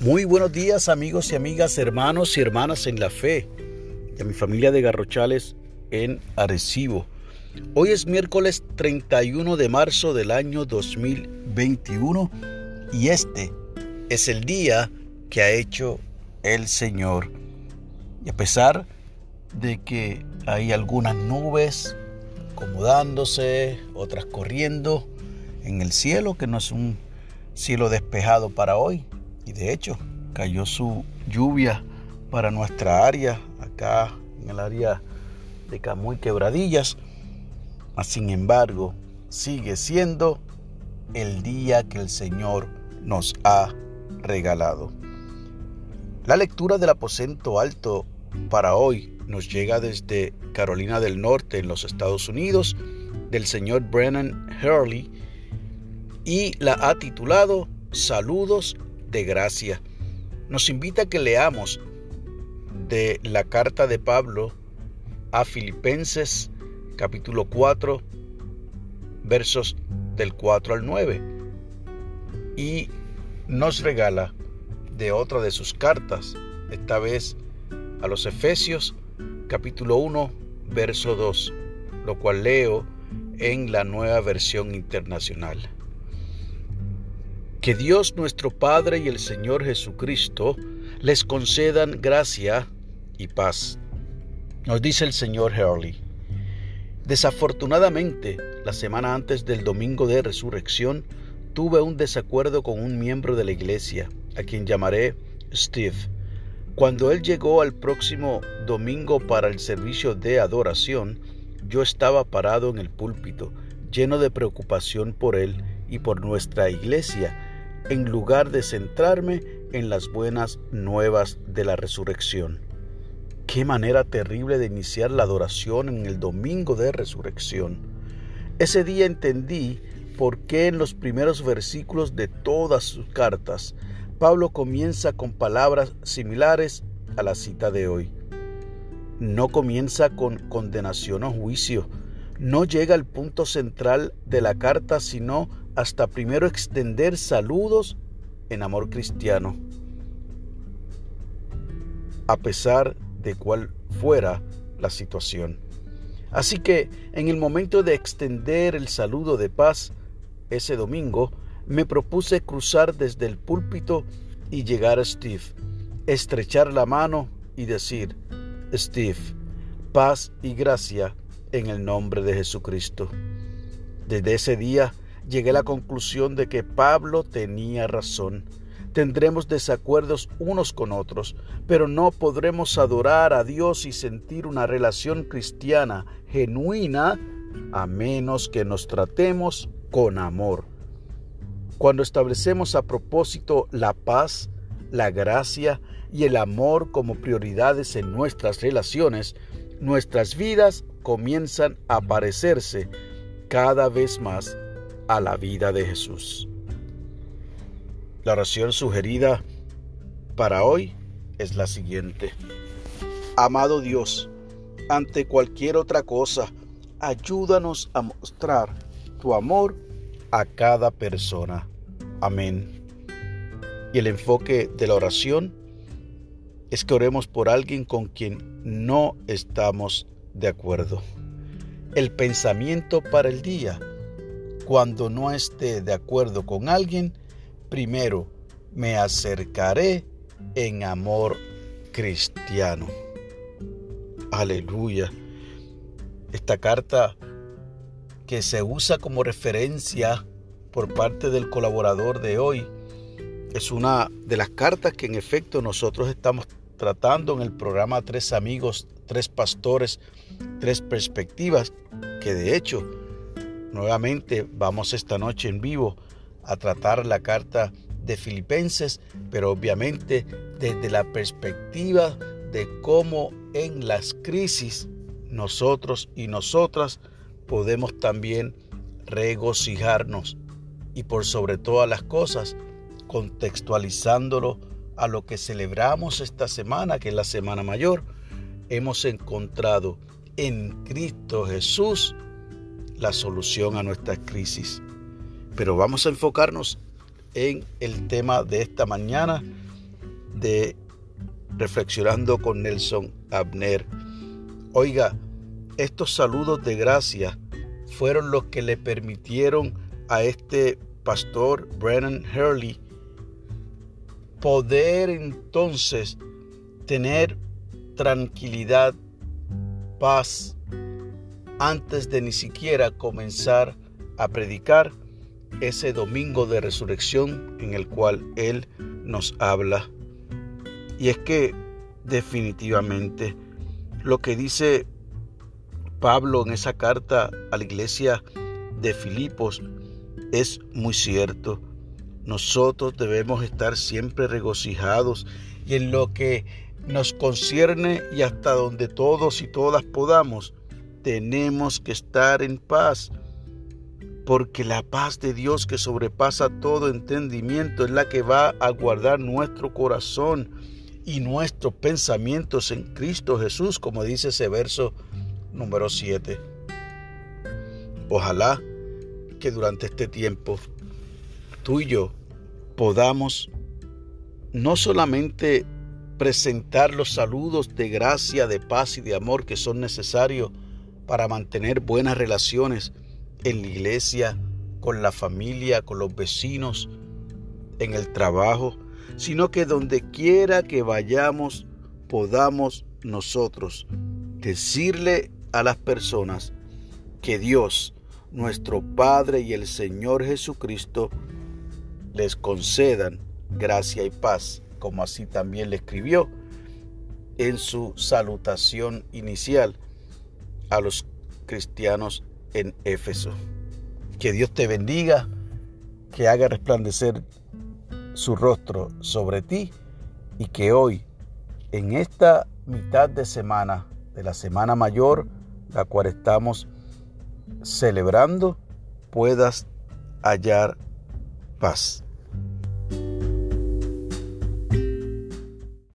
Muy buenos días amigos y amigas, hermanos y hermanas en la fe y a mi familia de Garrochales en Arecibo. Hoy es miércoles 31 de marzo del año 2021 y este es el día que ha hecho el Señor. Y a pesar de que hay algunas nubes acomodándose, otras corriendo en el cielo, que no es un cielo despejado para hoy, y de hecho, cayó su lluvia para nuestra área, acá en el área de Camuy Quebradillas. Sin embargo, sigue siendo el día que el Señor nos ha regalado. La lectura del aposento alto para hoy nos llega desde Carolina del Norte en los Estados Unidos del señor Brennan Hurley y la ha titulado Saludos de gracia. Nos invita a que leamos de la carta de Pablo a Filipenses capítulo 4 versos del 4 al 9 y nos regala de otra de sus cartas, esta vez a los Efesios capítulo 1 verso 2, lo cual leo en la nueva versión internacional. Que Dios nuestro Padre y el Señor Jesucristo les concedan gracia y paz. Nos dice el Señor Hurley. Desafortunadamente, la semana antes del domingo de resurrección, tuve un desacuerdo con un miembro de la iglesia, a quien llamaré Steve. Cuando él llegó al próximo domingo para el servicio de adoración, yo estaba parado en el púlpito, lleno de preocupación por él y por nuestra iglesia, en lugar de centrarme en las buenas nuevas de la resurrección. Qué manera terrible de iniciar la adoración en el domingo de resurrección. Ese día entendí por qué en los primeros versículos de todas sus cartas Pablo comienza con palabras similares a la cita de hoy. No comienza con condenación o juicio, no llega al punto central de la carta, sino hasta primero extender saludos en amor cristiano, a pesar de cuál fuera la situación. Así que en el momento de extender el saludo de paz ese domingo, me propuse cruzar desde el púlpito y llegar a Steve, estrechar la mano y decir, Steve, paz y gracia en el nombre de Jesucristo. Desde ese día llegué a la conclusión de que Pablo tenía razón. Tendremos desacuerdos unos con otros, pero no podremos adorar a Dios y sentir una relación cristiana genuina a menos que nos tratemos con amor. Cuando establecemos a propósito la paz, la gracia y el amor como prioridades en nuestras relaciones, nuestras vidas comienzan a parecerse cada vez más a la vida de Jesús. La oración sugerida para hoy es la siguiente. Amado Dios, ante cualquier otra cosa, ayúdanos a mostrar tu amor a cada persona. Amén. Y el enfoque de la oración es que oremos por alguien con quien no estamos de acuerdo. El pensamiento para el día cuando no esté de acuerdo con alguien, primero me acercaré en amor cristiano. Aleluya. Esta carta que se usa como referencia por parte del colaborador de hoy es una de las cartas que en efecto nosotros estamos tratando en el programa Tres Amigos, Tres Pastores, Tres Perspectivas, que de hecho Nuevamente vamos esta noche en vivo a tratar la carta de Filipenses, pero obviamente desde la perspectiva de cómo en las crisis nosotros y nosotras podemos también regocijarnos y por sobre todas las cosas contextualizándolo a lo que celebramos esta semana, que es la Semana Mayor, hemos encontrado en Cristo Jesús la solución a nuestras crisis. Pero vamos a enfocarnos en el tema de esta mañana de Reflexionando con Nelson Abner. Oiga, estos saludos de gracia fueron los que le permitieron a este pastor Brennan Hurley poder entonces tener tranquilidad, paz, antes de ni siquiera comenzar a predicar ese domingo de resurrección en el cual Él nos habla. Y es que definitivamente lo que dice Pablo en esa carta a la iglesia de Filipos es muy cierto. Nosotros debemos estar siempre regocijados y en lo que nos concierne y hasta donde todos y todas podamos, tenemos que estar en paz. Porque la paz de Dios que sobrepasa todo entendimiento es la que va a guardar nuestro corazón y nuestros pensamientos en Cristo Jesús, como dice ese verso número 7. Ojalá que durante este tiempo tú y yo podamos no solamente presentar los saludos de gracia, de paz y de amor que son necesarios para mantener buenas relaciones en la iglesia, con la familia, con los vecinos, en el trabajo, sino que donde quiera que vayamos podamos nosotros decirle a las personas que Dios, nuestro Padre y el Señor Jesucristo les concedan gracia y paz, como así también le escribió en su salutación inicial a los cristianos en Éfeso. Que Dios te bendiga, que haga resplandecer su rostro sobre ti y que hoy, en esta mitad de semana, de la Semana Mayor, la cual estamos celebrando, puedas hallar paz.